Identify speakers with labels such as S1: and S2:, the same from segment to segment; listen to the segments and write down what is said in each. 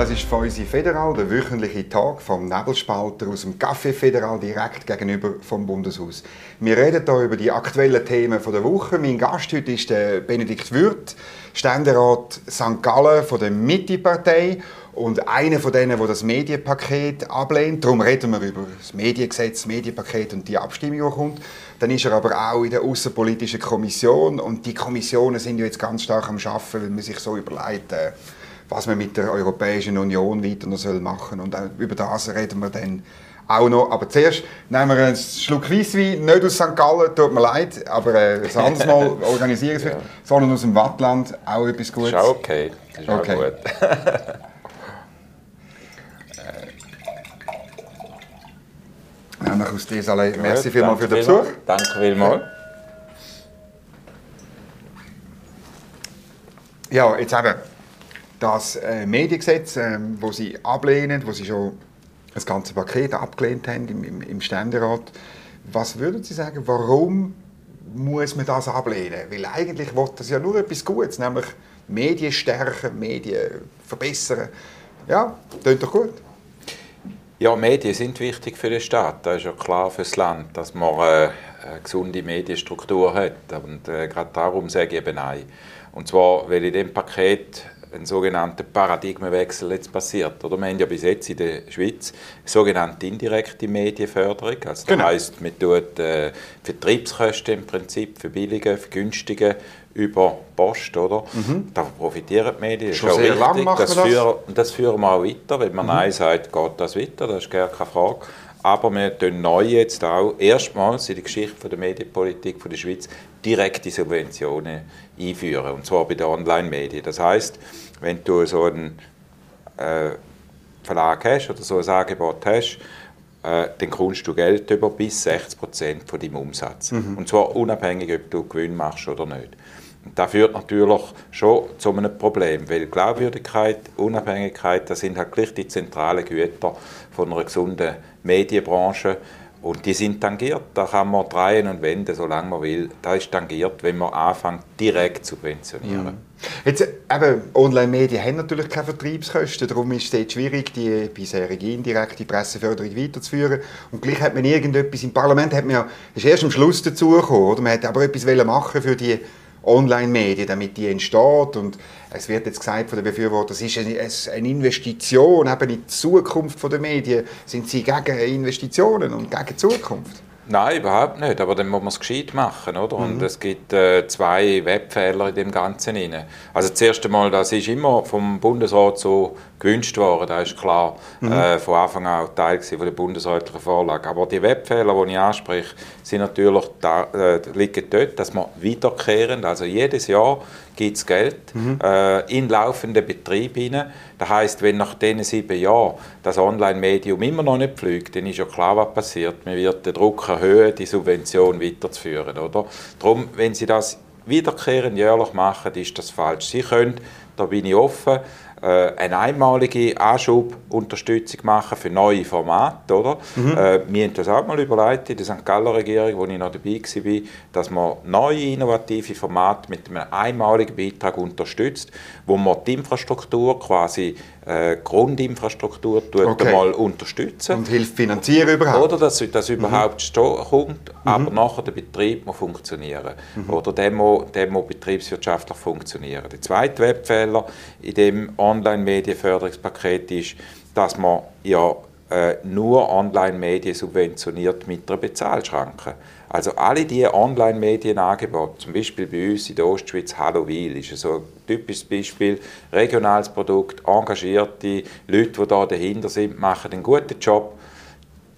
S1: Das ist Feusi Federal, der wöchentliche Tag vom Nebelspalter aus dem Café Federal direkt gegenüber vom Bundeshaus. Wir reden hier über die aktuellen Themen der Woche. Mein Gast heute ist der Benedikt Würth, Ständerat St. Gallen von der Mitte-Partei und einer von denen, der das Medienpaket ablehnt. Darum reden wir über das Mediengesetz, das Medienpaket und die Abstimmung, die kommt. Dann ist er aber auch in der Außenpolitischen Kommission und die Kommissionen sind ja jetzt ganz stark am Arbeiten, weil man sich so überlegt, äh, was man mit der Europäischen Union weiter noch machen soll. Und über das reden wir dann auch noch. Aber zuerst nehmen wir einen Schluck Weisswein, nicht aus St. Gallen, tut mir leid, aber äh, ein anderes Mal organisieren es, ja. sondern aus dem Wattland, auch etwas Gutes.
S2: Ist auch okay. Ist okay. auch gut.
S1: Nämlich aus dieser Merci vielmals für den Besuch.
S2: Danke vielmals.
S1: Ja, jetzt eben das äh, Mediengesetz, äh, wo Sie ablehnen, wo Sie schon das ganze Paket abgelehnt haben im, im, im Ständerat. Was würden Sie sagen, warum muss man das ablehnen? Weil eigentlich will das ja nur etwas Gutes, nämlich Medien stärken, Medien verbessern. Ja, klingt doch gut.
S2: Ja, Medien sind wichtig für den Staat. Das ist ja klar für das Land, dass man äh, eine gesunde Medienstruktur hat. Und äh, gerade darum sage ich eben nein. Und zwar, weil in dem Paket ein sogenannter Paradigmenwechsel jetzt passiert. Oder? Wir haben ja bis jetzt in der Schweiz sogenannte indirekte Medienförderung. Also das genau. heisst, man tut äh, Vertriebskosten im Prinzip verbilligen, vergünstigen über Post, oder? Mhm. Da profitieren die Medien.
S1: Schon sehr lange machen
S2: das, das. Führen, das führen wir auch weiter. Wenn man mhm. Nein sagt, geht das weiter, das ist gar keine Frage. Aber wir tun neu jetzt auch erstmals in der Geschichte der Medienpolitik der Schweiz direkte Subventionen einführen. Und zwar bei den Online-Medien. Das heißt, wenn du so einen äh, Verlag hast oder so ein Angebot hast, äh, dann kommst du Geld über bis 60 Prozent von deinem Umsatz. Mhm. Und zwar unabhängig, ob du Gewinn machst oder nicht. Und das führt natürlich schon zu einem Problem, weil Glaubwürdigkeit, Unabhängigkeit, das sind halt gleich die zentralen Güter von einer gesunden Medienbranche. Und die sind tangiert. Da kann man drehen und wenden, solange man will. Da ist tangiert, wenn man anfängt, direkt zu subventionieren. Mhm.
S1: Jetzt, eben, Online-Medien haben natürlich keine Vertriebskosten. Darum ist es schwierig, die bisherige indirekte Presseförderung weiterzuführen. Und gleich hat man irgendetwas im Parlament, hat man ja, ist erst am Schluss dazugekommen, oder? Man hat aber etwas machen für die Online-Medien, damit die entsteht. Und es wird jetzt gesagt von den Befürwortern, das ist eine Investition eben in die Zukunft der Medien. Sind Sie gegen Investitionen und gegen die Zukunft?
S2: Nein, überhaupt nicht. Aber dann muss man es gescheit machen, oder? Mhm. Und es gibt äh, zwei Webfehler in dem Ganzen rein. Also das erste Mal, das ist immer vom Bundesrat so gewünscht worden, das ist klar, mhm. äh, von Anfang an auch Teil von der bundesrätlichen Vorlage. Aber die Webfehler, die ich anspreche, sind natürlich da, äh, liegen dort, dass man wiederkehrend, also jedes Jahr gibt es Geld mhm. äh, in laufenden Betrieb hinein. Das heißt, wenn nach diesen sieben Jahren das Online-Medium immer noch nicht pflügt, dann ist ja klar, was passiert. Man wird den Druck erhöhen, die Subvention weiterzuführen. Oder? Darum, wenn Sie das wiederkehrend jährlich machen, ist das falsch. Sie können, da bin ich offen, eine einmalige Anschubunterstützung machen für neue Formate. Oder? Mhm. Äh, wir haben das auch mal überlegt in der St. Galler Regierung, wo ich noch dabei war, dass man neue innovative Formate mit einem einmaligen Beitrag unterstützt, wo man die Infrastruktur quasi äh, Grundinfrastruktur okay. mal unterstützen.
S1: Und hilft finanzieren überhaupt.
S2: Oder dass das mhm. überhaupt kommt, aber mhm. nachher der Betrieb muss funktionieren. Mhm. Oder der muss, der muss betriebswirtschaftlich funktionieren. Der zweite Webfehler in dem Online-Medienförderungspaket ist, dass man ja äh, nur Online-Medien subventioniert mit einer Bezahlschranke. Also alle diese Online-Medienangebote, zum Beispiel bei uns in der Ostschweiz Halloween, ist so ein typisches Beispiel, regionales Produkt, engagierte Leute, die da dahinter sind, machen einen guten Job.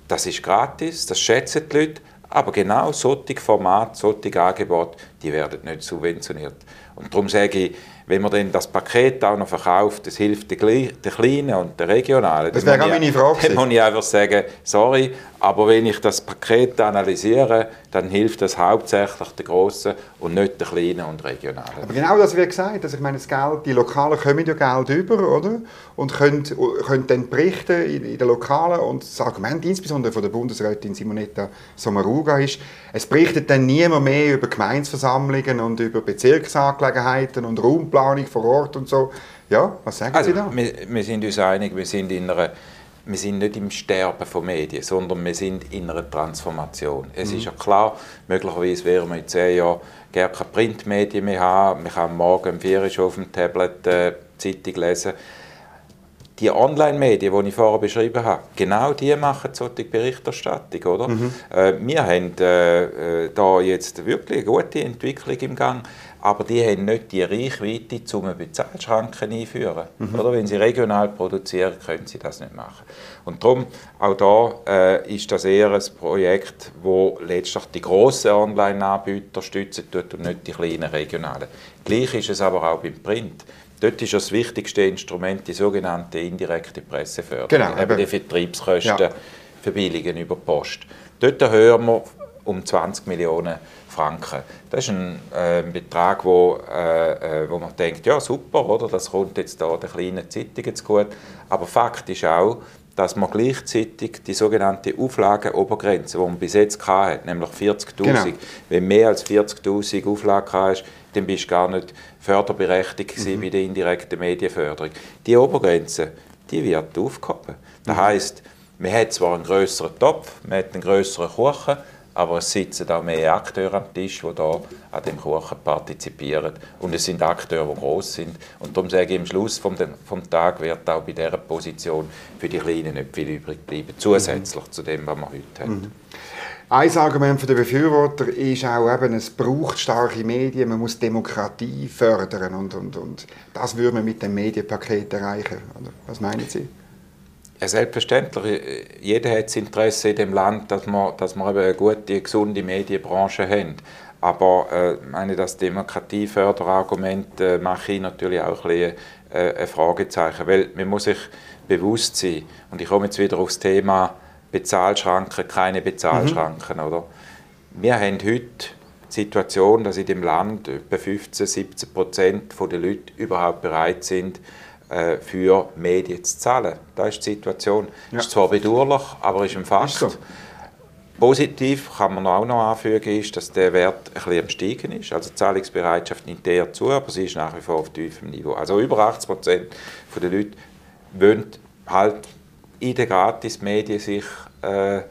S2: Das ist gratis, das schätzen die Leute, aber genau solche Formate, solche Angebote, die werden nicht subventioniert. Und darum sage ich, wenn man dann das Paket auch noch verkauft, das hilft den Kleinen und den Regionalen.
S1: Das wäre auch meine Frage.
S2: Dann muss ich einfach sagen, sorry, aber wenn ich das Paket analysiere, dann hilft das hauptsächlich den Grossen und nicht den Kleinen und Regionalen.
S1: Aber genau das wird gesagt. Also ich meine, das Geld, die Lokalen kommen ja Geld über, oder? Und können, können dann berichten in, in den Lokalen. Und das Argument insbesondere von der Bundesrätin Simonetta Sommaruga ist, es berichtet dann niemand mehr über Gemeinsversammlungen Versammlungen und über Bezirksangelegenheiten und Raumplanung vor Ort und so. Ja, was sagen
S2: also,
S1: Sie da?
S2: Wir, wir sind uns einig, wir sind in einer wir sind nicht im Sterben von Medien, sondern wir sind in einer Transformation. Es mhm. ist ja klar, möglicherweise werden wir in zehn Jahren gar keine Printmedien mehr haben. Man kann morgen um vier auf dem Tablet äh, Zeitung lesen. Die Online-Medien, die ich vorher beschrieben habe, genau die machen solche Berichterstattung. Oder? Mhm. Äh, wir haben äh, äh, da jetzt wirklich eine gute Entwicklung im Gang aber die haben nicht die Reichweite, um eine Bezahlschranke einzuführen. Mhm. Oder wenn sie regional produzieren, können sie das nicht machen. Und darum, auch da äh, ist das eher ein Projekt, wo letztlich die grossen Online-Anbieter stützen tut und nicht die kleinen regionalen. Gleich ist es aber auch beim Print. Dort ist das wichtigste Instrument die sogenannte indirekte Presseförderung. Genau, eben die Vertriebskosten ja. verbilligen über Post. Dort hören wir um 20 Millionen Franken. Das ist ein äh, Betrag, wo, äh, äh, wo man denkt, ja super, oder? das kommt jetzt da den kleinen Zeitungen zu gut. Aber Fakt ist auch, dass man gleichzeitig die sogenannte Auflagenobergrenze, die man bis jetzt hatte, nämlich 40'000, genau. wenn mehr als 40'000 Auflagen hast, dann bist du gar nicht förderberechtigt mhm. bei der indirekten Medienförderung. Die Obergrenze, die wird aufgehoben. Das heisst, man hat zwar einen größeren Topf, man hat einen größeren Kuchen, aber es sitzen auch mehr Akteure am Tisch, die hier an dem Kuchen partizipieren. Und es sind Akteure, die groß sind. Und darum sage ich, am Schluss vom, vom Tag wird auch bei dieser Position für die Kleinen nicht viel übrig bleiben, zusätzlich zu dem, was wir heute haben. Mhm.
S1: Ein Argument der Befürworter ist auch eben, es braucht starke Medien, man muss Demokratie fördern und, und, und das würde man mit dem Medienpaket erreichen. Was meinen Sie?
S2: Ja, selbstverständlich. Jeder hat das Interesse in dem Land, dass wir, dass wir eine gute, gesunde Medienbranche haben. Aber äh, meine, das Demokratieförderargument äh, mache ich natürlich auch ein, bisschen, äh, ein Fragezeichen, weil man muss sich bewusst sein, und ich komme jetzt wieder aufs Thema Bezahlschranken, keine Bezahlschranken, mhm. oder? Wir haben heute die Situation, dass in dem Land etwa 15, 17 Prozent der Leute überhaupt bereit sind, äh, für Medien zu zahlen. Das ist die Situation. Ja. Ist zwar bedauerlich, aber ist ein Fakt. Ist so. Positiv kann man auch noch anfügen, ist, dass der Wert ein bisschen am Steigen ist. Also die Zahlungsbereitschaft nimmt eher zu, aber sie ist nach wie vor auf tiefem Niveau. Also über 80 Prozent der Leute wollen halt in den Gratis-Medien sich äh,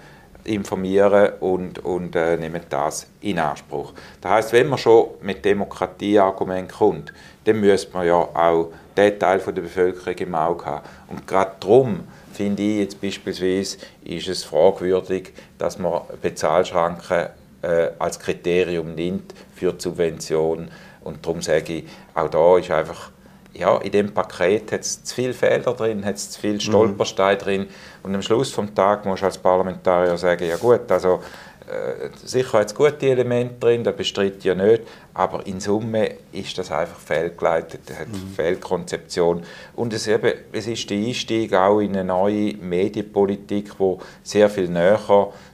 S2: informieren und, und äh, nehmen das in Anspruch. Das heißt, wenn man schon mit Demokratieargumenten kommt, dann müsste man ja auch den Teil der Bevölkerung im Auge haben. Und gerade darum finde ich jetzt beispielsweise, ist es fragwürdig, dass man Bezahlschranken äh, als Kriterium nimmt für die Subvention. Und darum sage ich, auch da ist einfach, ja, in dem Paket hat es zu viele Fehler drin, hat es zu viele. Stolpersteine mhm. drin. Und am Schluss des Tages muss du als Parlamentarier sagen, ja gut, also äh, sicher hat es gute Elemente drin, das bestreite ich ja nicht, aber in Summe ist das einfach fehlgeleitet, hat mhm. Fehlkonzeption. Und es, eben, es ist der Einstieg auch in eine neue Medienpolitik, wo sehr viel näher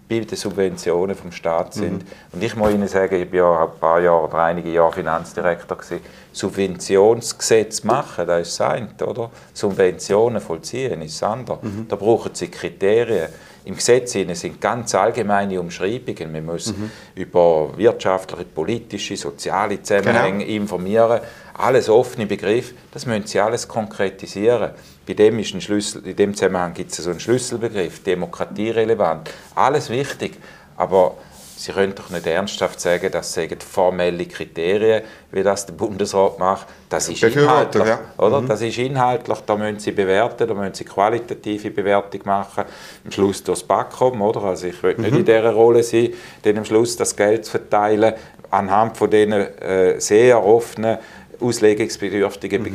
S2: bei den Subventionen vom Staat sind. Mhm. Und ich muss Ihnen sagen, ich war ja ein paar Jahre oder einige Jahre Finanzdirektor gewesen. Subventionsgesetz machen, das ist das eine, oder? Subventionen vollziehen ist das andere. Mhm. Da brauchen Sie Kriterien. Im Gesetz sind ganz allgemeine Umschreibungen. Wir müssen mhm. über wirtschaftliche, politische, soziale Zusammenhänge genau. informieren. Alles offene Begriffe. Das müssen Sie alles konkretisieren. Bei dem ist ein Schlüssel, in dem Zusammenhang gibt es so einen Schlüsselbegriff, demokratierelevant. Alles wichtig. Aber Sie können doch nicht ernsthaft sagen, das seien formelle Kriterien, wie das der Bundesrat macht. Das ist inhaltlich, ja. oder? Mhm. Das ist inhaltlich, da müssen Sie bewerten, da müssen Sie qualitative Bewertung machen. Am Schluss durchs Backkommen, oder? Also ich will nicht mhm. in dieser Rolle sein, dann am Schluss das Geld zu verteilen anhand von diesen äh, sehr offenen, auslegungsbedürftigen mhm.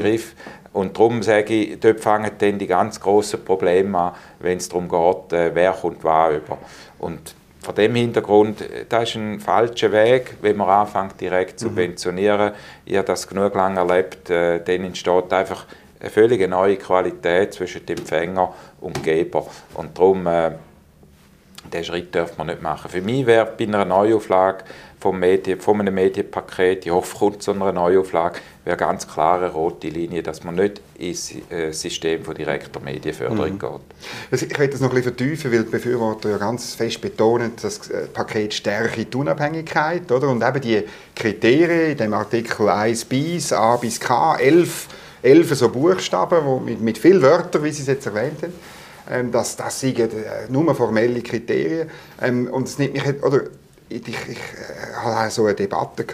S2: Und darum sage ich, dort fangen dann die ganz grossen Probleme an, wenn es darum geht, äh, wer kommt was über. Und vor dem Hintergrund, äh, das ist ein falscher Weg, wenn man anfängt direkt zu mhm. subventionieren. Ich habe das genug lange erlebt, äh, dann entsteht einfach eine völlig neue Qualität zwischen dem Empfänger und Geber. Und darum diesen Schritt darf man nicht machen. Für mich wäre bei einer Neuauflage vom Medien, von einem Medienpaket, ich hoffe, kommt zu einer Neuauflage, wäre ganz klar eine rote Linie, dass man nicht ins äh, System von direkter Medienförderung mhm. geht.
S1: Ich möchte das noch ein bisschen vertiefen, weil die Befürworter ja ganz fest betonen, das äh, Paket stärke die Unabhängigkeit oder? und eben die Kriterien in dem Artikel 1 bis A bis K, 11, 11 so Buchstaben wo mit, mit vielen Wörtern, wie Sie es jetzt erwähnt haben, ähm, das, das sind äh, nur formelle Kriterien. Ähm, und es nimmt mich, oder, ich, ich, ich äh, hatte so eine Debatte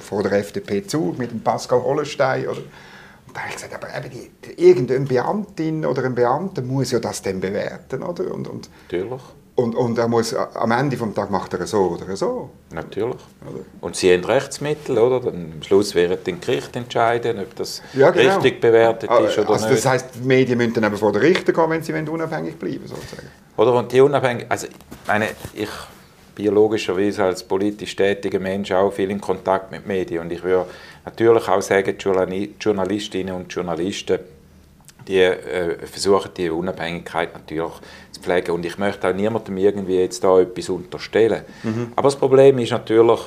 S1: vor der FDP zu mit dem Pascal Hollenstein. Oder? Und da habe ich gesagt, aber eben die, irgendeine Beamtin oder ein Beamter muss ja das dann bewerten. Oder? Und, und,
S2: Natürlich.
S1: Und, und er muss, am Ende des Tages macht er so oder so.
S2: Natürlich. Oder? Und sie haben Rechtsmittel, oder? Dann am Schluss werden die Gerichte entscheiden, ob das ja, genau. richtig bewertet ist oder
S1: also
S2: nicht.
S1: Das heisst, die Medien müssen dann eben vor den Richter gehen, wenn sie unabhängig bleiben sozusagen.
S2: Oder? Und die unabhängig, also meine, ich biologischerweise als politisch tätiger Mensch auch viel in Kontakt mit Medien und ich würde natürlich auch sagen, die Journalistinnen und Journalisten die äh, versuchen die Unabhängigkeit natürlich zu pflegen. Und ich möchte auch niemandem irgendwie jetzt da etwas unterstellen. Mhm. Aber das Problem ist natürlich,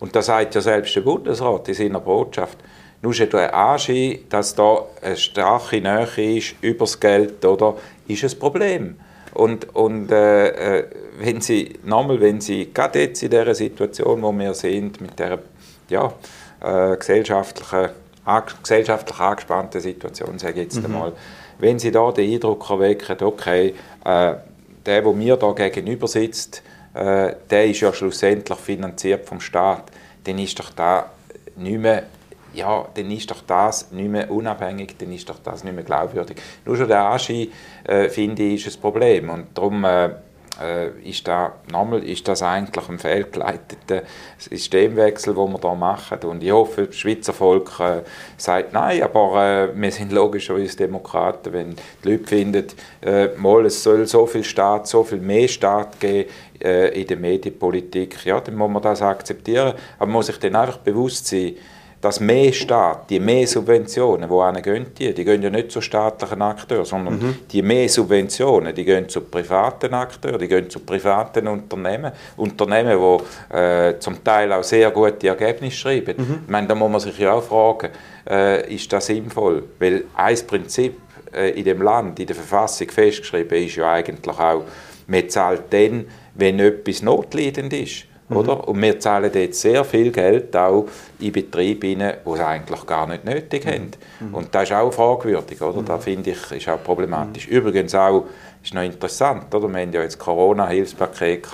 S2: und das sagt ja selbst der Bundesrat in seiner Botschaft, nur schon der Anschein, dass da eine starke Nähe ist über das Geld, oder, ist ein Problem. Und, und äh, äh, wenn Sie, nochmal, wenn Sie gerade jetzt in dieser Situation, wo wir sind, mit der ja, äh, gesellschaftlichen gesellschaftlich angespannten Situation, sage ich jetzt mhm. einmal, wenn Sie da den Eindruck erwecken, okay, äh, der, der mir da gegenüber sitzt, äh, der ist ja schlussendlich finanziert vom Staat, dann ist doch da nicht mehr ja, dann ist doch das nicht mehr unabhängig, dann ist doch das nicht mehr glaubwürdig. Nur schon der Anschein, äh, finde ich, ist ein Problem. Und darum äh, äh, ist, da, nochmal, ist das eigentlich ein fehlgeleiteter Systemwechsel, den wir hier machen. Und ich hoffe, das Schweizer Volk äh, sagt nein, aber äh, wir sind logischerweise Demokraten, wenn die Leute finden, äh, mal, es soll so viel Staat, so viel mehr Staat geben äh, in der Medienpolitik, ja, dann muss man das akzeptieren. Aber man muss sich dann einfach bewusst sein, dass mehr Staat, die mehr Subventionen, wo gehen die? Die gehen ja nicht zu staatlichen Akteuren, sondern mhm. die mehr Subventionen, die gehen zu privaten Akteuren, die gehen zu privaten Unternehmen, Unternehmen, die äh, zum Teil auch sehr gute Ergebnisse schreiben. Mhm. Ich meine, da muss man sich ja auch fragen, äh, ist das sinnvoll? Weil ein Prinzip äh, in dem Land, in der Verfassung festgeschrieben ist ja eigentlich auch, man zahlt dann, wenn etwas notleidend ist. Mhm. Oder? Und wir zahlen jetzt sehr viel Geld auch in Betriebe rein, die es eigentlich gar nicht nötig mhm. haben. Mhm. Und das ist auch fragwürdig. Oder? Mhm. Das finde ich ist auch problematisch. Mhm. Übrigens auch, ist noch interessant, oder? wir haben ja jetzt Corona-Hilfspaket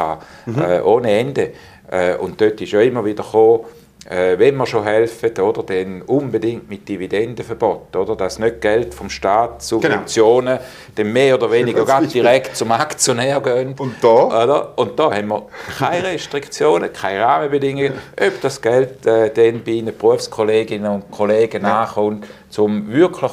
S2: mhm. äh, ohne Ende. Äh, und dort ist ja immer wieder gekommen, äh, wenn wir schon helfen, oder, dann unbedingt mit Dividendenverbot, oder, dass nicht Geld vom Staat, Subventionen, genau. dann mehr oder weniger ganz direkt zum Aktionär gehen.
S1: Und da?
S2: Oder? Und da haben wir keine Restriktionen, keine Rahmenbedingungen, ob das Geld äh, dann bei Ihnen Berufskolleginnen und Kollegen ja. nachkommt, um wirklich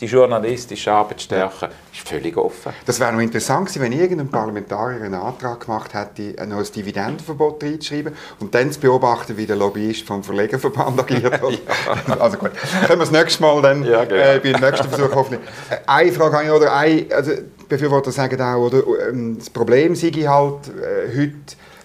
S2: die journalistische Arbeit stärken, ist völlig offen.
S1: Das wäre noch interessant gewesen, wenn irgendein Parlamentarier einen Antrag gemacht hätte, ein neues Dividendenverbot reinzuschreiben und dann zu beobachten, wie der Lobbyist vom Verlegerverband agiert. ja. Also gut, können wir das nächste Mal dann ja, genau. äh, bei dem nächsten Versuch hoffentlich. Äh, eine Frage habe ich, oder ein, also Befürworter sagen auch, oder, ähm, das Problem sei halt äh, heute,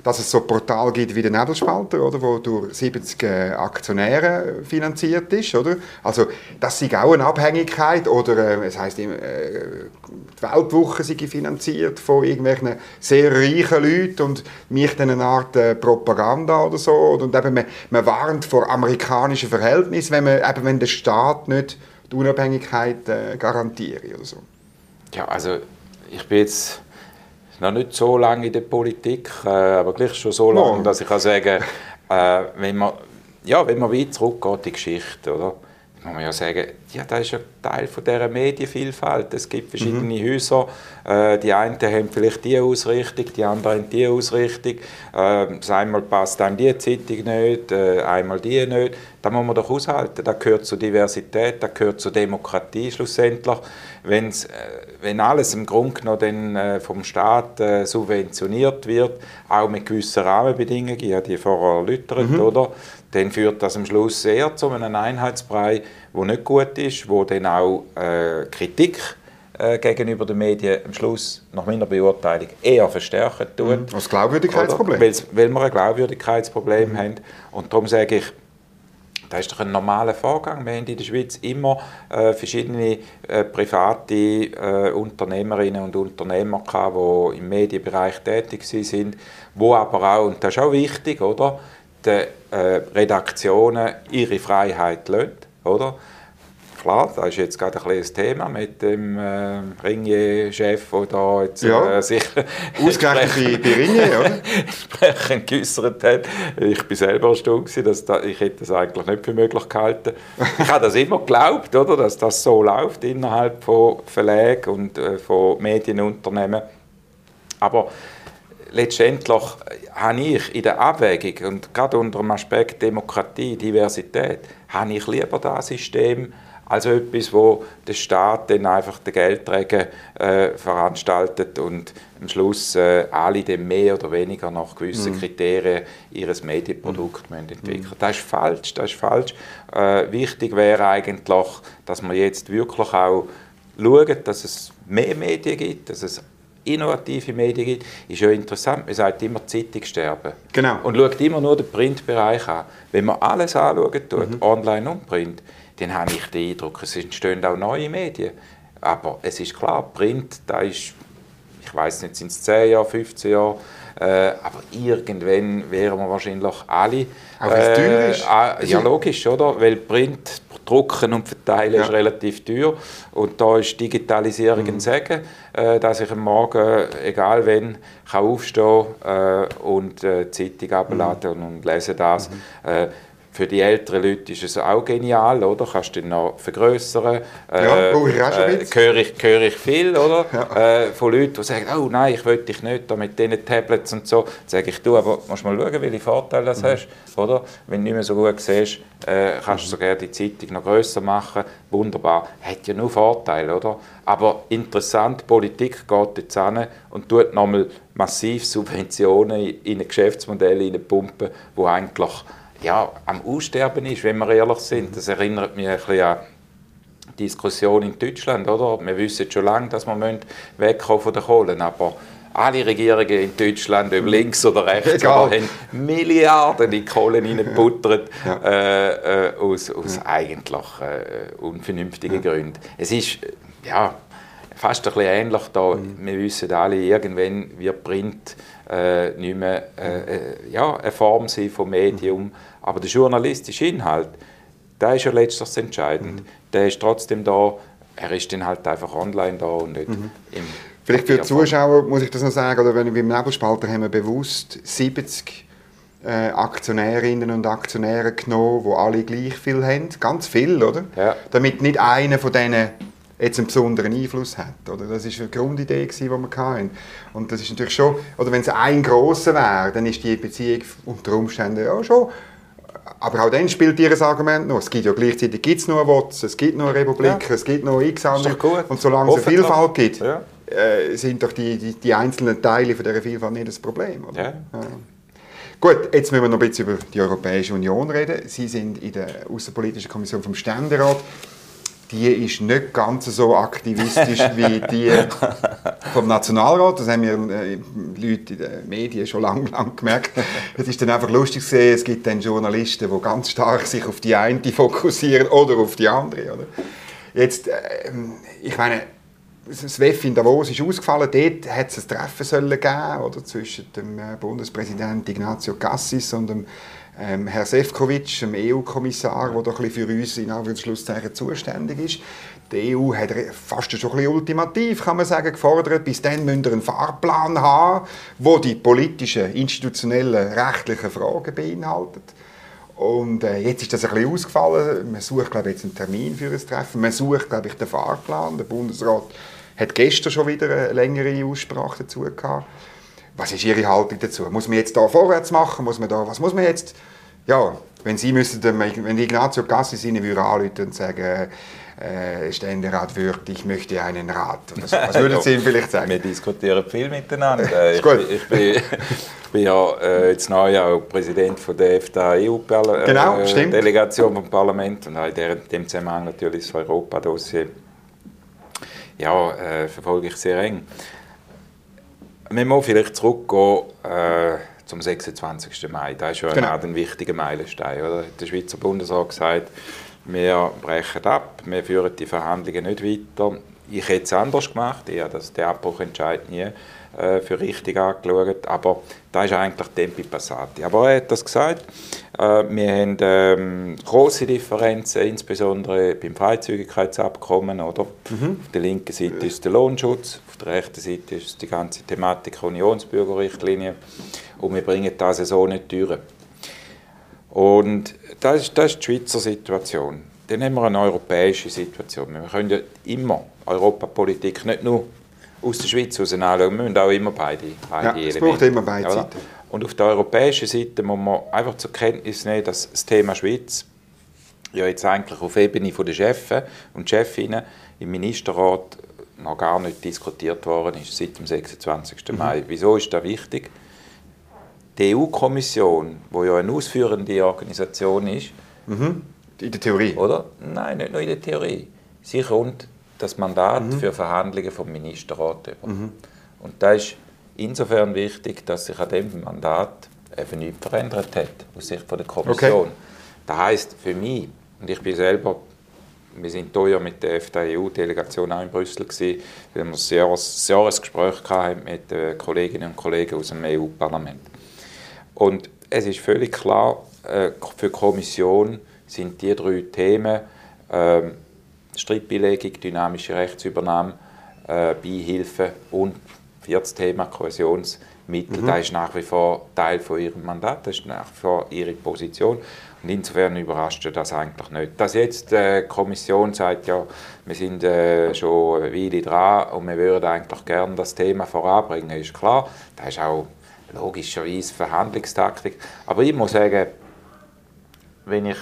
S1: dass es so Portal gibt wie der Nebelspalter, oder, wo durch 70 äh, Aktionäre finanziert ist, oder? Also das ist auch eine Abhängigkeit, oder äh, es heißt äh, die Weltwoche sei finanziert von irgendwelchen sehr reichen Leuten und mich dann eine Art äh, Propaganda oder so, und eben man, man warnt vor amerikanischen Verhältnissen, wenn man eben wenn der Staat nicht die Unabhängigkeit äh, garantiert oder so.
S2: Ja, also ich bin jetzt noch nicht so lange in der Politik, äh, aber gleich schon so lange, dass ich kann sagen, äh, wenn man ja, wenn man weit zurückgeht in die Geschichte, oder, muss man ja sagen, ja, das ist ja Teil von dieser Medienvielfalt. Es gibt verschiedene mhm. Häuser. Äh, die einen haben vielleicht diese Ausrichtung, die anderen haben diese Ausrichtung. Äh, einmal passt einem die Zeitung nicht, äh, einmal die nicht. Da muss man doch aushalten. Das gehört zur Diversität, das gehört zur Demokratie schlussendlich. Wenn's, äh, wenn alles im Grunde genommen dann, äh, vom Staat äh, subventioniert wird, auch mit gewissen Rahmenbedingungen, ich habe die vorher erläutert, mhm. oder? Dann führt das am Schluss eher zu einem Einheitsbrei, wo nicht gut ist, wo dann auch äh, Kritik äh, gegenüber den Medien am Schluss nach meiner Beurteilung eher verstärken tut.
S1: Mhm. Als Glaubwürdigkeitsproblem.
S2: Weil, weil wir ein Glaubwürdigkeitsproblem mhm. haben. Und darum sage ich, das ist doch ein normaler Vorgang. Wir haben in der Schweiz immer äh, verschiedene äh, private äh, Unternehmerinnen und Unternehmer gehabt, die im Medienbereich tätig sind, wo aber auch, und das ist auch wichtig, oder, den äh, Redaktionen ihre Freiheit lassen, oder? klar, das ist jetzt gerade ein kleines Thema mit dem äh, Ringier-Chef, der da jetzt
S1: ja.
S2: äh, sich
S1: ausgerechnet bei Ringier, oder?
S2: entsprechend geäußert hat. Ich bin selber erstaunt, dass da, ich hätte das eigentlich nicht für möglich gehalten. Ich habe das immer geglaubt, oder, dass das so läuft innerhalb von Verlagen und äh, von Medienunternehmen. Aber letztendlich habe ich in der Abwägung und gerade unter dem Aspekt Demokratie, Diversität, habe ich lieber das System, also etwas, wo der Staat dann einfach den Geldträger äh, veranstaltet und am Schluss äh, alle dann mehr oder weniger nach gewissen mhm. Kriterien ihres Medienprodukt mhm. entwickeln. Das ist falsch, das ist falsch. Äh, wichtig wäre eigentlich, dass man jetzt wirklich auch schaut, dass es mehr Medien gibt, dass es innovative Medien gibt, ist ja interessant. Man sagt immer Zeitung sterben.
S1: Genau.
S2: Und schaut immer nur den Printbereich an. Wenn man alles anschaut, tut, mhm. online und Print, dann habe ich den Eindruck, es entstehen auch neue Medien. Aber es ist klar, Print, da ist, ich weiß nicht, sind es 10 Jahre, 15 Jahre, äh, aber irgendwann wären wir wahrscheinlich alle.
S1: Auch wenn es teuer ist?
S2: Äh, ja, logisch, oder? Weil Print drucken und verteilen ja. ist relativ teuer. Und da ist Digitalisierung mhm. ein Segen, äh, dass ich am Morgen, egal wann, kann aufstehen äh, und äh, die Zeitung abladen mhm. und, und lesen das. Mhm. Für die älteren Leute ist es auch genial, oder? Kannst du den noch vergrößern.
S1: Ja, äh, brauche ich
S2: äh, höre ich, höre ich viel, oder? Ja. Äh, von Leuten, die sagen, oh nein, ich will dich nicht da mit diesen Tablets und so. Dann sage ich, du, aber musst mal schauen, welche Vorteile das mhm. hast, oder? Wenn du nicht mehr so gut siehst, äh, kannst du sogar die Zeitung noch grösser machen. Wunderbar. Hat ja nur Vorteile, oder? Aber interessant, Politik geht jetzt an und tut nochmal massiv Subventionen in ein Geschäftsmodell pumpen, wo eigentlich ja, am Aussterben ist, wenn wir ehrlich sind. Das erinnert mich ein bisschen an die Diskussion in Deutschland. Oder? Wir wissen schon lange, dass wir wegkommen von der Kohle aber alle Regierungen in Deutschland, ob links oder rechts, haben Milliarden in Kohle reingebuttert, ja. äh, äh, aus, aus ja. eigentlich äh, unvernünftigen ja. Gründen. Es ist ja, fast ein bisschen ähnlich da. Mhm. Wir wissen alle, irgendwann wird Print äh, nicht mehr äh, äh, ja, eine Form sein vom Medium. Aber der journalistische Inhalt, der ist ja letztlich entscheidend. Mhm. Der ist trotzdem da, er ist dann halt einfach online da und nicht mhm. im
S1: Vielleicht für die Zuschauer muss ich das noch sagen, oder wenn wir im Nebelspalter haben wir bewusst 70 äh, Aktionärinnen und Aktionäre genommen, die alle gleich viel haben, ganz viel, oder?
S2: Ja.
S1: Damit nicht einer von denen jetzt einen besonderen Einfluss hat. Oder? Das war eine Grundidee, die wir hatten. Und das ist natürlich schon, oder wenn es ein grosser wäre, dann ist die Beziehung unter Umständen ja schon aber auch dann spielt ihr Argument noch. Es gibt ja gleichzeitig gibt's noch WOTS, es gibt noch Republik, ja. es gibt noch x andere. Und solange es eine Vielfalt gibt, ja. äh, sind doch die, die, die, einzelnen Teile von dieser Vielfalt nicht das Problem. Oder? Ja. Gut, jetzt müssen wir noch ein bisschen über die Europäische Union reden. Sie sind in der Außenpolitischen Kommission vom Ständerat die ist nicht ganz so aktivistisch wie die vom Nationalrat. Das haben wir äh, Leute in den Medien schon lange, lang gemerkt. Es ist dann einfach lustig zu sehen, es gibt dann Journalisten, die ganz stark sich auf die eine fokussieren oder auf die andere. Oder? Jetzt, äh, ich meine, das WEF in Davos ist ausgefallen. Dort hat es ein Treffen sollen geben, oder, zwischen dem äh, Bundespräsidenten Ignazio Cassis und dem ähm, Herr Sefcovic, dem EU-Kommissar, der für uns in Anführungszeichen zuständig ist. Die EU hat fast schon ein bisschen ultimativ, kann man sagen, gefordert. Bis dann müssen wir einen Fahrplan haben, der die politischen, institutionellen, rechtlichen Fragen beinhaltet. Und äh, jetzt ist das ein bisschen ausgefallen. Man sucht, glaube ich, jetzt einen Termin für ein Treffen. Man sucht, glaube ich, den Fahrplan. Der Bundesrat hat gestern schon wieder eine längere Aussprache dazu gehabt. Was ist Ihre Haltung dazu? Muss man jetzt da vorwärts machen? Muss man da, was muss man jetzt? Ja, wenn Sie müssen, wenn Ignazio Cassi Ihnen würde anrufen und sagen, äh, Ständerat wird, ich möchte einen Rat. Was, was würden Sie ihm vielleicht sagen?
S2: Wir diskutieren viel miteinander. ich, bin, ich, bin, ich bin ja äh, jetzt neu auch Präsident von der EFTA EU-Delegation genau, äh, vom Parlament und in dem Zusammenhang natürlich das Europa-Dossier Ja, äh, verfolge ich sehr eng. Wir müssen vielleicht zurückgehen äh, zum 26. Mai. Das ist ja genau. ein wichtiger Meilenstein. Oder? Der Schweizer Bundesrat hat gesagt, wir brechen ab, wir führen die Verhandlungen nicht weiter. Ich hätte es anders gemacht, ich habe das, den Abbruchentscheid nie äh, für richtig angeschaut, aber da ist eigentlich Tempi Passati. Aber er hat das gesagt, äh, wir haben ähm, große Differenzen, insbesondere beim Freizügigkeitsabkommen. Oder? Mhm. Auf der linken Seite ist der Lohnschutz, auf der rechten Seite ist die ganze Thematik Unionsbürgerrichtlinie und wir bringen das so nicht durch. Und das ist, das ist die Schweizer Situation. Dann haben wir eine europäische Situation. Wir können ja immer Europapolitik nicht nur aus der Schweiz heraus anschauen, wir müssen auch immer beide, beide
S1: ja, Es braucht immer beide Seiten.
S2: Und auf der europäischen Seite muss man einfach zur Kenntnis nehmen, dass das Thema Schweiz ja jetzt eigentlich auf Ebene der Chefs und Chefinnen im Ministerrat noch gar nicht diskutiert worden ist seit dem 26. Mhm. Mai. Wieso ist das wichtig? Die EU-Kommission, wo ja eine ausführende Organisation ist,
S1: mhm. in der Theorie,
S2: oder? Nein, nicht nur in der Theorie. Sie kommt das Mandat mhm. für Verhandlungen vom Ministerrat über. Mhm. Und da ist insofern wichtig, dass sich an dem Mandat eben nichts verändert hat aus Sicht der Kommission. Okay. Das heißt für mich und ich bin selber wir sind hier ja mit der FDU-Delegation auch in Brüssel gewesen, weil wir ein Jahresgespräch hatten mit den Kolleginnen und Kollegen aus dem EU-Parlament. Und es ist völlig klar, äh, für die Kommission sind die drei Themen äh, Streitbeilegung, dynamische Rechtsübernahme, äh, Beihilfe und viertes Thema Kohäsionsmittel, mhm. das ist nach wie vor Teil von ihrem Mandat, das ist nach wie vor ihre Position. Und insofern überrascht das eigentlich nicht. Dass jetzt die Kommission sagt, ja, wir sind äh, schon eine Weile dran und wir würden eigentlich gerne das Thema voranbringen, ist klar. Das ist auch logischerweise Verhandlungstaktik. Aber ich muss sagen, wenn ich,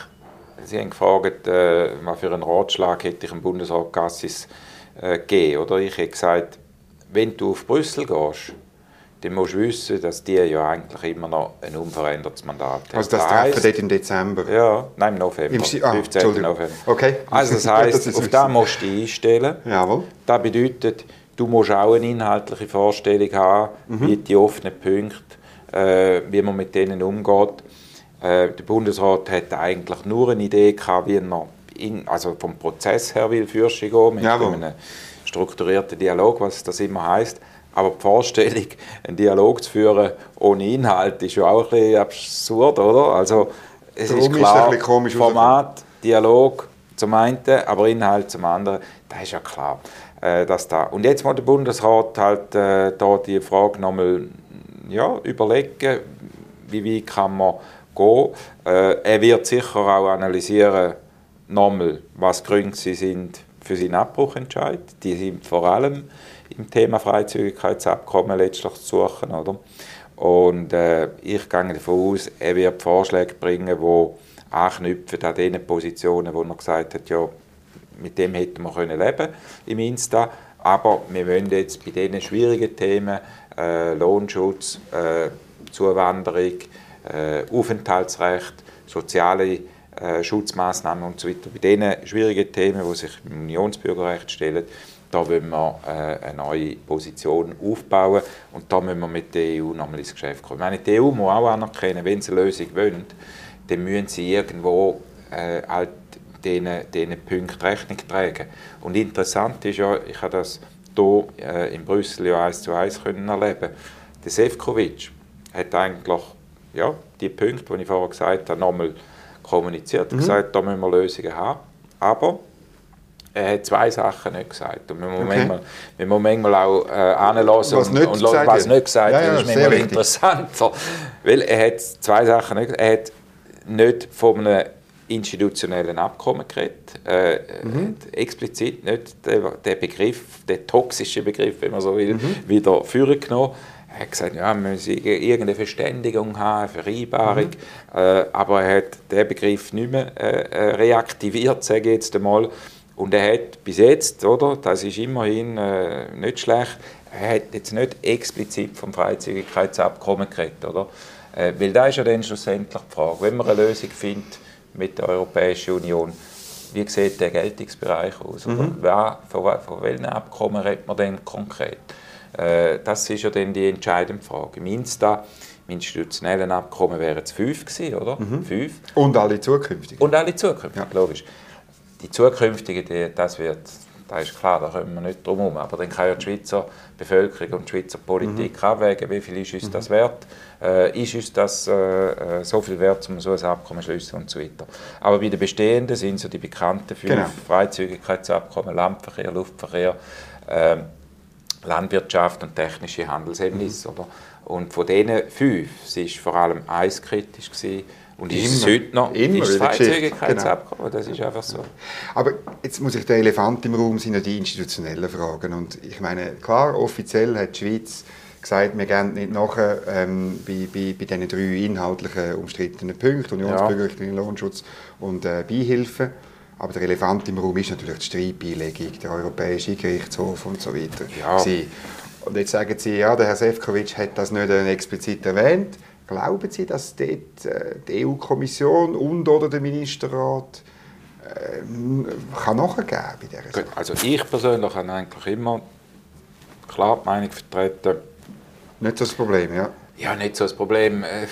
S2: Sie haben gefragt, äh, was für einen Ratschlag hätte ich dem Bundesrat Gassis äh, gegeben. Oder? Ich habe gesagt, wenn du auf Brüssel gehst, dann musst du wissen, dass die ja eigentlich immer noch ein unverändertes Mandat haben.
S1: Also das, das Treffen dort im Dezember?
S2: Ja, nein, im November, Im, ah, 15. November.
S1: Okay.
S2: Also das heisst, das auf das musst du dich einstellen.
S1: Jawohl.
S2: Das bedeutet, du musst auch eine inhaltliche Vorstellung haben, mhm. wie die offenen Punkte äh, wie man mit denen umgeht. Äh, der Bundesrat hat eigentlich nur eine Idee gehabt, wie man in, also vom Prozess her will Fürsche gehen, mit Jawohl. einem strukturierten Dialog, was das immer heißt. Aber die Vorstellung, einen Dialog zu führen ohne Inhalt, ist ja auch ein bisschen absurd, oder? Also, es Darum ist klar, ist Format, Dialog zum einen, aber Inhalt zum anderen, das ist ja klar. Äh, dass da. Und jetzt muss der Bundesrat halt äh, da die Frage nochmal ja, überlegen, wie weit kann man gehen. Äh, er wird sicher auch analysieren, nochmal, was Gründe sind für seinen Abbruchentscheid. Die sind vor allem im Thema Freizügigkeitsabkommen letztlich zu suchen. Oder? Und äh, ich gehe davon aus, er wird Vorschläge bringen, die anknüpfen an den Positionen, wo er gesagt hat, ja, mit dem hätten wir können leben im Insta. Aber wir wollen jetzt bei diesen schwierigen Themen äh, Lohnschutz, äh, Zuwanderung, äh, Aufenthaltsrecht, soziale äh, Schutzmaßnahmen und so. Bei diesen schwierigen Themen, die sich im Unionsbürgerrecht stellen, da wollen wir äh, eine neue Position aufbauen und da müssen wir mit der EU nochmal ins Geschäft kommen. Ich meine, die EU muss auch anerkennen, wenn sie eine Lösung wollen, dann müssen sie irgendwo äh, halt diesen, diesen Punkten Rechnung tragen. Und interessant ist ja, ich habe das hier äh, in Brüssel ja eins zu eins können erleben. Der Sefcovic hat eigentlich ja, die Punkte, die ich vorher gesagt habe, nochmal kommuniziert und mhm. gesagt, da müssen wir Lösungen haben. Aber er hat zwei Sachen nicht gesagt. Und wir müssen okay. manchmal, wir müssen manchmal auch äh, anlassen was und, nicht und was nicht gesagt ja, ja, ist manchmal interessanter. Weil er hat zwei Sachen nicht Er hat nicht von einem institutionellen Abkommen geredet. Äh, mhm. Explizit nicht der, der, Begriff, der toxische Begriff, wenn man so will, mhm. wieder führen genommen. Er hat gesagt, ja, wir müssen irgendeine Verständigung haben, eine Vereinbarung. Mhm. Äh, aber er hat den Begriff nicht mehr äh, äh, reaktiviert, sage ich jetzt einmal. Und er hat bis jetzt, oder, das ist immerhin äh, nicht schlecht, er hat jetzt nicht explizit vom Freizügigkeitsabkommen geredet, oder? Äh, weil da ist ja dann schlussendlich die Frage, wenn man eine Lösung findet, mit der Europäischen Union. wie sieht der Geltungsbereich aus? Mhm. Wer, von, von welchen Abkommen redet man denn konkret? Äh, das ist ja dann die entscheidende Frage. Im Insta, im institutionellen Abkommen wären es fünf gewesen, oder?
S1: Mhm. Fünf. Und alle zukünftigen.
S2: Und alle zukünftigen, ja. logisch. Die zukünftigen, die, das wird das ist klar, da kommen wir nicht drum herum. Aber dann kann ja die Schweizer Bevölkerung und die Schweizer Politik mhm. abwägen, wie viel ist uns das mhm. wert, äh, ist uns das äh, äh, so viel wert, um so ein Abkommen zu schließen und so weiter. Aber bei den bestehenden sind so die bekannten fünf genau. Freizügigkeitsabkommen, Landverkehr, Luftverkehr, äh, Landwirtschaft und technische Handelshemmnisse. Mhm. Und von diesen fünf war vor allem eins kritisch, gewesen, und immer, ist es heute noch
S1: immer
S2: ist Freizügigkeitsabkommen, genau. das ist einfach so.
S1: Aber jetzt muss ich der Elefant im Raum sind ja die institutionellen Fragen. Und ich meine, klar, offiziell hat die Schweiz gesagt, wir gehen nicht nachher ähm, bei, bei, bei diesen drei inhaltlichen umstrittenen Punkten, Unionsbürgerlichen ja. Lohnschutz und äh, Beihilfe. Aber der Elefant im Raum ist natürlich die Streitbeilegung, der Europäische Gerichtshof und so weiter. Ja. Und jetzt sagen Sie, ja, der Herr Sefcovic hat das nicht explizit erwähnt. Glauben Sie, dass dort äh, die EU-Kommission und oder der Ministerrat äh, kann nachgeben bei dieser
S2: Sache? Also ich persönlich habe eigentlich immer klar die Meinung vertreten.
S1: Nicht so das Problem, ja?
S2: Ja, nicht so das Problem. Äh,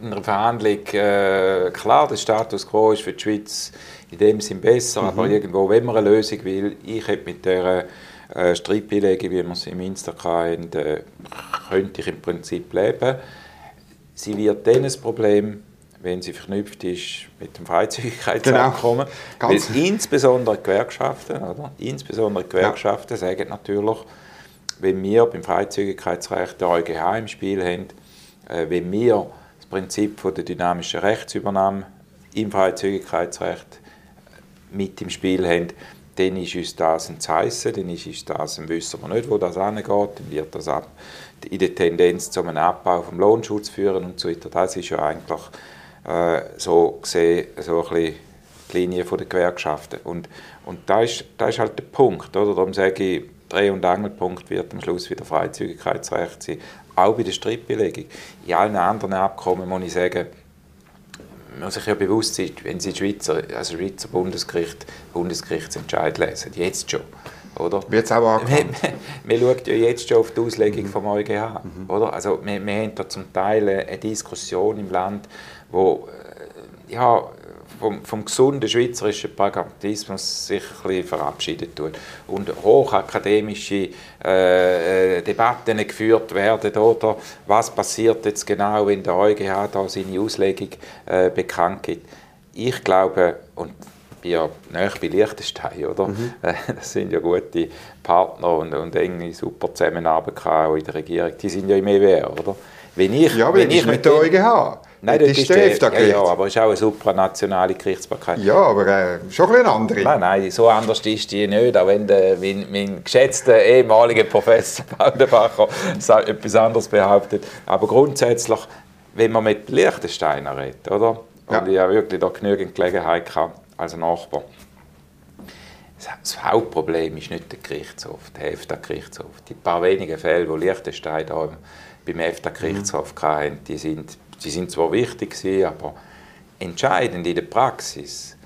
S2: in einer Verhandlung, äh, klar, der Status quo ist für die Schweiz in dem Sinn besser, mhm. aber irgendwo, wenn man eine Lösung will, ich hätte mit der äh, Streitbeilegung, wie wir es im Insta hatten, äh, könnte ich im Prinzip leben. Sie wird dann ein Problem, wenn sie verknüpft ist mit dem Freizügigkeitsabkommen. Genau. Weil insbesondere Gewerkschaften, oder? insbesondere Gewerkschaften ja. sagen natürlich, wenn wir beim Freizügigkeitsrecht der EuGH im Spiel haben, äh, wenn wir das Prinzip von der dynamischen Rechtsübernahme im Freizügigkeitsrecht äh, mit im Spiel haben, dann ist uns das ein Zeichen, dann ist uns das ein Wissen wir nicht, wo das angeht, dann wird das ab, in der Tendenz zu einem Abbau vom Lohnschutz führen und so weiter. Das ist ja eigentlich äh, so gesehen so ein bisschen die Linie der Gewerkschaften. Und, und da, ist, da ist halt der Punkt, oder? darum sage ich, Dreh- und Angelpunkt wird am Schluss wieder Freizügigkeitsrecht sein, auch bei der Strittbelegung. In allen anderen Abkommen muss ich sagen, man muss sich ja bewusst sein, wenn Sie Schweizer, also Schweizer Bundesgericht, Bundesgerichtsentscheid lesen, jetzt schon, oder?
S1: Wird es auch angefangen?
S2: Man, man schaut ja jetzt schon auf die Auslegung mhm. vom EuGH, mhm. oder? Also wir, wir haben da zum Teil eine Diskussion im Land, wo äh, ja, vom, vom gesunden schweizerischen Pragmatismus sich ein bisschen verabschiedet tut und hochakademische äh, Debatten geführt werden oder was passiert jetzt genau, wenn der EuGH da seine Auslegung äh, bekannt gibt. Ich glaube, und bin ja nahe bei Liechtenstein, oder? Mhm. Das sind ja gute Partner und, und enge super Zusammenarbeit auch in der Regierung. Die sind ja im EWR, oder?
S1: Wenn ich, ja, aber wenn ich mit der EuGH.
S2: Nein, das ist der EFTA ja, ja, aber es ist auch eine supranationale Gerichtsbarkeit.
S1: Ja, aber äh, schon ein andere.
S2: Nein, nein, so anders ist die nicht. Auch wenn der, mein, mein geschätzter ehemaliger Professor Baudenbacher etwas anderes behauptet. Aber grundsätzlich, wenn man mit Liechtensteiner redet, oder? Und ja. ich habe wirklich da genügend Gelegenheit gehabt, als Nachbar. Das Hauptproblem ist nicht der Gerichtshof, der EFTA-Gerichtshof. Die paar wenigen Fälle, die Liechtenstein da beim EFTA-Gerichtshof mhm. hatten, die sind die sind zwar wichtig, gewesen, aber entscheidend in der Praxis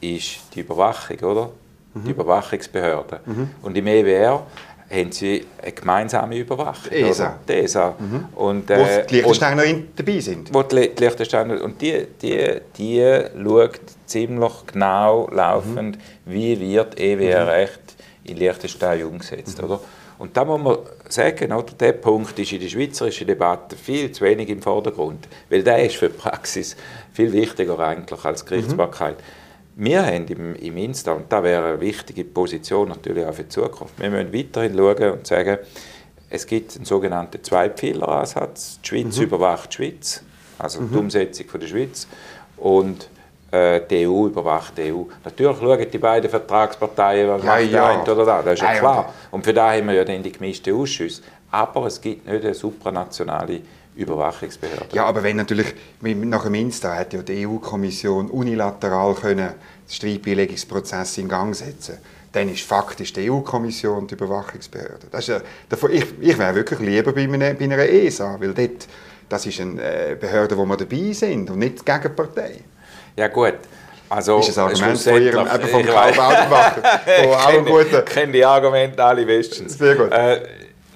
S2: ist die Überwachung, oder? Mhm. Die Überwachungsbehörde. Mhm. Und im EWR haben sie eine gemeinsame Überwachung.
S1: Die ESA.
S2: Die ESA. Mhm.
S1: Und, äh, wo die Liechtensteiner dabei sind.
S2: Wo die Liechtensteiner, und die, die, die schaut ziemlich genau laufend, mhm. wie wird EWR-Recht in Liechtenstein umgesetzt. Mhm. Oder? Und da muss man sagen, oder, der Punkt ist in der schweizerischen Debatte viel zu wenig im Vordergrund, weil der ist für die Praxis viel wichtiger eigentlich als Gerichtsbarkeit. Mhm. Wir haben im, im Insta, und das wäre eine wichtige Position natürlich auch für die Zukunft, wir müssen weiterhin schauen und sagen, es gibt einen sogenannten Zwei-Pfeiler-Ansatz. Die Schweiz mhm. überwacht die Schweiz, also mhm. die Umsetzung von der Schweiz. Und äh, die EU überwacht die EU. Natürlich schauen die beiden Vertragsparteien, was ja, macht ja. eine oder da, das ist ja, ja klar. Und für da haben wir ja dann die gemischten Ausschüsse. Aber es gibt nicht eine supranationale Überwachungsbehörde.
S1: Ja, aber wenn natürlich, nach dem Insta hat ja die EU-Kommission unilateral können den Streitbeilegungsprozess in Gang setzen dann ist faktisch die EU-Kommission die Überwachungsbehörde. Das ist ja, ich ich wäre wirklich lieber bei einer, bei einer ESA, weil dort, das ist eine äh, Behörde, wo wir dabei sind und nicht die Gegenpartei.
S2: Ja gut,
S1: Also, ist ein Argument von Ihrem, eben vom
S2: guter... Ich kenne die Argumente alle bestens. Sehr gut. Äh,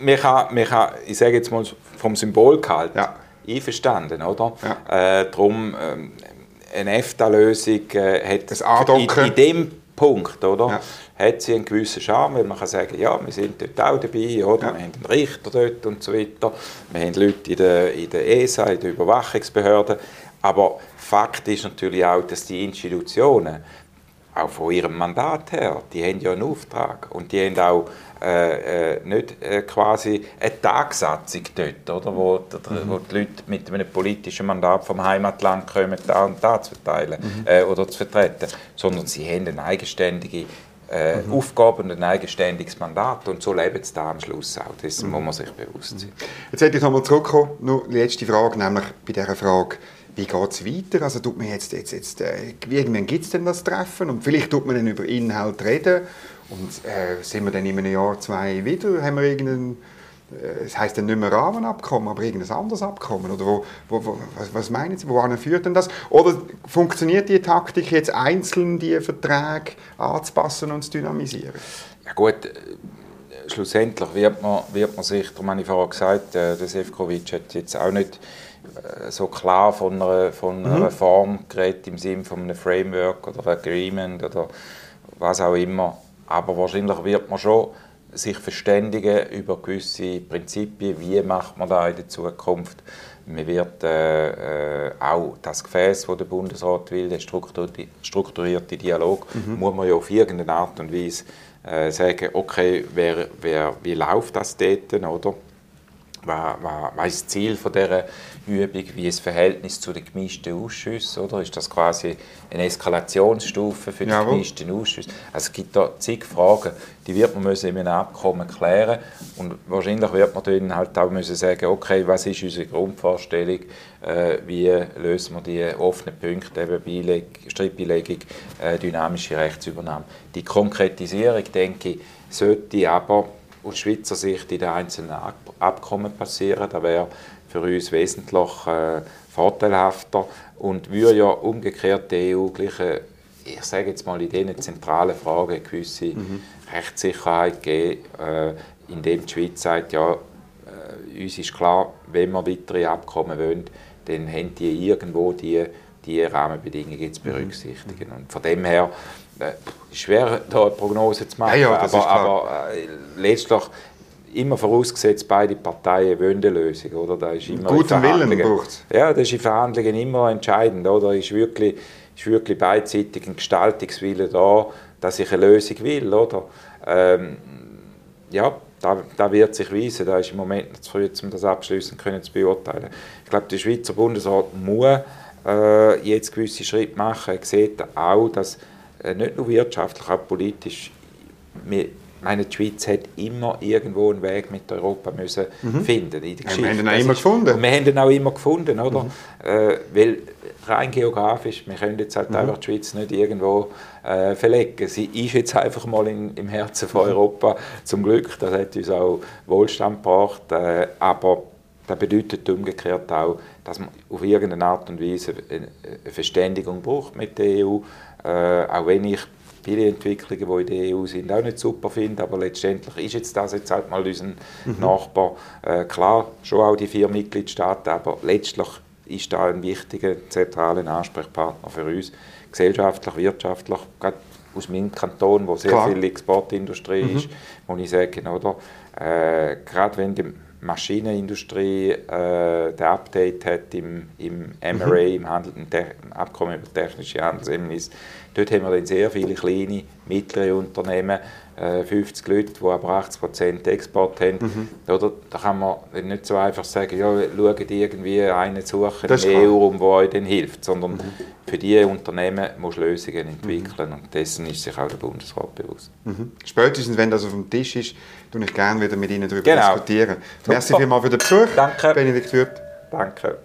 S2: man kann, man kann, ich sage jetzt mal, vom Symbolgehalt ja. einverstanden, oder? Ja. Äh, darum, äh, eine EFTA-Lösung äh, hat das in, in dem Punkt, oder? Ja. Hat sie einen gewissen Charme, weil man kann sagen, ja, wir sind dort auch dabei, oder? Ja. Wir haben einen Richter dort und so weiter. Wir haben Leute in der, in der ESA, in der Überwachungsbehörde. Aber Fakt ist natürlich auch, dass die Institutionen, auch von ihrem Mandat her, die haben ja einen Auftrag und die haben auch äh, äh, nicht äh, quasi eine Tagsatzung dort, oder, wo, mhm. wo die Leute mit einem politischen Mandat vom Heimatland kommen, da und da zu verteilen mhm. äh, oder zu vertreten, sondern sie haben eine eigenständige äh, mhm. Aufgabe und ein eigenständiges Mandat und so leben sie da am Schluss auch. Das mhm. muss man sich bewusst sein.
S1: Jetzt hätte ich nochmal zurückkommen, nur die letzte Frage, nämlich bei dieser Frage, wie geht es weiter? Also tut man jetzt, jetzt, jetzt äh, irgendwann gibt es denn das Treffen und vielleicht tut man dann über Inhalt reden und äh, sind wir dann in einem Jahr, zwei wieder, haben wir irgendeinen äh, es heisst dann nicht mehr Rahmenabkommen, aber irgendein anderes Abkommen? Oder wo, wo, wo, was, meinen Sie, wohin führt denn das? Oder funktioniert die Taktik jetzt einzeln, die Verträge anzupassen und zu dynamisieren?
S2: Ja gut, äh, schlussendlich wird man, wird man sich, darum habe ich vorher gesagt, äh, der Sefcovic hat jetzt auch nicht so klar von einer, von einer mhm. Reform geredet im Sinne von einem Framework oder Agreement oder was auch immer. Aber wahrscheinlich wird man schon sich verständigen über gewisse Prinzipien, wie macht man das in der Zukunft. Man wird äh, äh, auch das Gefäß, das der Bundesrat will, der strukturierte, strukturierte Dialog, mhm. muss man ja auf irgendeine Art und Weise äh, sagen, okay, wer, wer, wie läuft das dort, oder? Was, was, was ist das Ziel von dieser Übung? Wie ist das Verhältnis zu den gemischten Ausschüssen? Oder? Ist das quasi eine Eskalationsstufe für die Jawohl. gemischten Ausschüsse? Also es gibt da zig Fragen, die wird man müssen in einem Abkommen klären und wahrscheinlich wird man dann halt auch müssen sagen, okay, was ist unsere Grundvorstellung, äh, wie lösen wir die offenen Punkte, eben Beileg, Streitbeilegung, äh, dynamische Rechtsübernahme. Die Konkretisierung, denke ich, sollte aber aus Schweizer Sicht in den einzelnen Abkommen passieren. Das wäre für uns wesentlich äh, vorteilhafter und würde ja umgekehrt die EU gleich, äh, ich sage jetzt mal in diesen zentralen Fragen eine gewisse mhm. Rechtssicherheit geben, äh, indem die Schweiz sagt, ja, äh, uns ist klar, wenn wir weitere Abkommen wollen, dann haben die irgendwo die, die Rahmenbedingungen zu berücksichtigen. Mhm. Und von dem her äh, schwer, da eine Prognose zu machen, ja, ja, aber, aber äh, letztlich immer vorausgesetzt, beide Parteien wollen eine Lösung. Oder? Da ist immer
S1: Guten Willen braucht
S2: Ja, das ist in Verhandlungen immer entscheidend. Oder? Ist, wirklich, ist wirklich beidseitig ein Gestaltungswille da, dass ich eine Lösung will. Oder? Ähm, ja, da, da, wird sich weisen. Da ist im Moment zu früh, um das abschließen können zu beurteilen. Ich glaube, der Schweizer Bundesrat muss äh, jetzt gewisse Schritte machen. Er sieht auch, dass äh, nicht nur wirtschaftlich, auch politisch. Wir, meine, die Schweiz hat immer irgendwo einen Weg mit Europa müssen mhm. finden in der
S1: ja, Wir haben ihn auch immer gefunden.
S2: Wir haben ihn auch immer gefunden, oder? Mhm. Äh, weil rein geografisch, wir können jetzt halt mhm. einfach die Schweiz nicht irgendwo äh, verlegen. Sie ist jetzt einfach mal in, im Herzen von mhm. Europa, zum Glück. Das hat uns auch Wohlstand gebracht. Äh, aber das bedeutet umgekehrt auch, dass man auf irgendeine Art und Weise eine Verständigung braucht mit der EU. Äh, auch wenn ich viele Entwicklungen, die in der EU sind, auch nicht super finde, aber letztendlich ist jetzt das jetzt halt mal unser mhm. Nachbar. Äh, klar, schon auch die vier Mitgliedstaaten, aber letztlich ist da ein wichtiger, zentraler Ansprechpartner für uns, gesellschaftlich, wirtschaftlich, gerade aus meinem Kanton, wo sehr klar. viel Exportindustrie mhm. ist, wo ich sage, oder, äh, gerade wenn die Maschinenindustrie äh, der Update hat im, im MRA, mhm. im, Handel, im, Abkommen über technische Handelshemmnisse. Dort haben wir dann sehr viele kleine, mittlere Unternehmen, äh, 50 Leute, die aber 80 Prozent Export haben. Mhm. Oder, da kann man nicht so einfach sagen, ja, schaut irgendwie einen suchen im EU-Raum, der euch dann hilft, sondern mhm. für diese Unternehmen muss Lösungen entwickeln mhm. und dessen ist sich auch der Bundesrat bewusst.
S1: Mhm. Spätestens, wenn das auf dem Tisch ist, tue ich gerne wieder mit Ihnen darüber genau. diskutieren. Super. Merci vielmals für den Besuch.
S2: Danke.
S1: Benedikt Würth.
S2: Danke.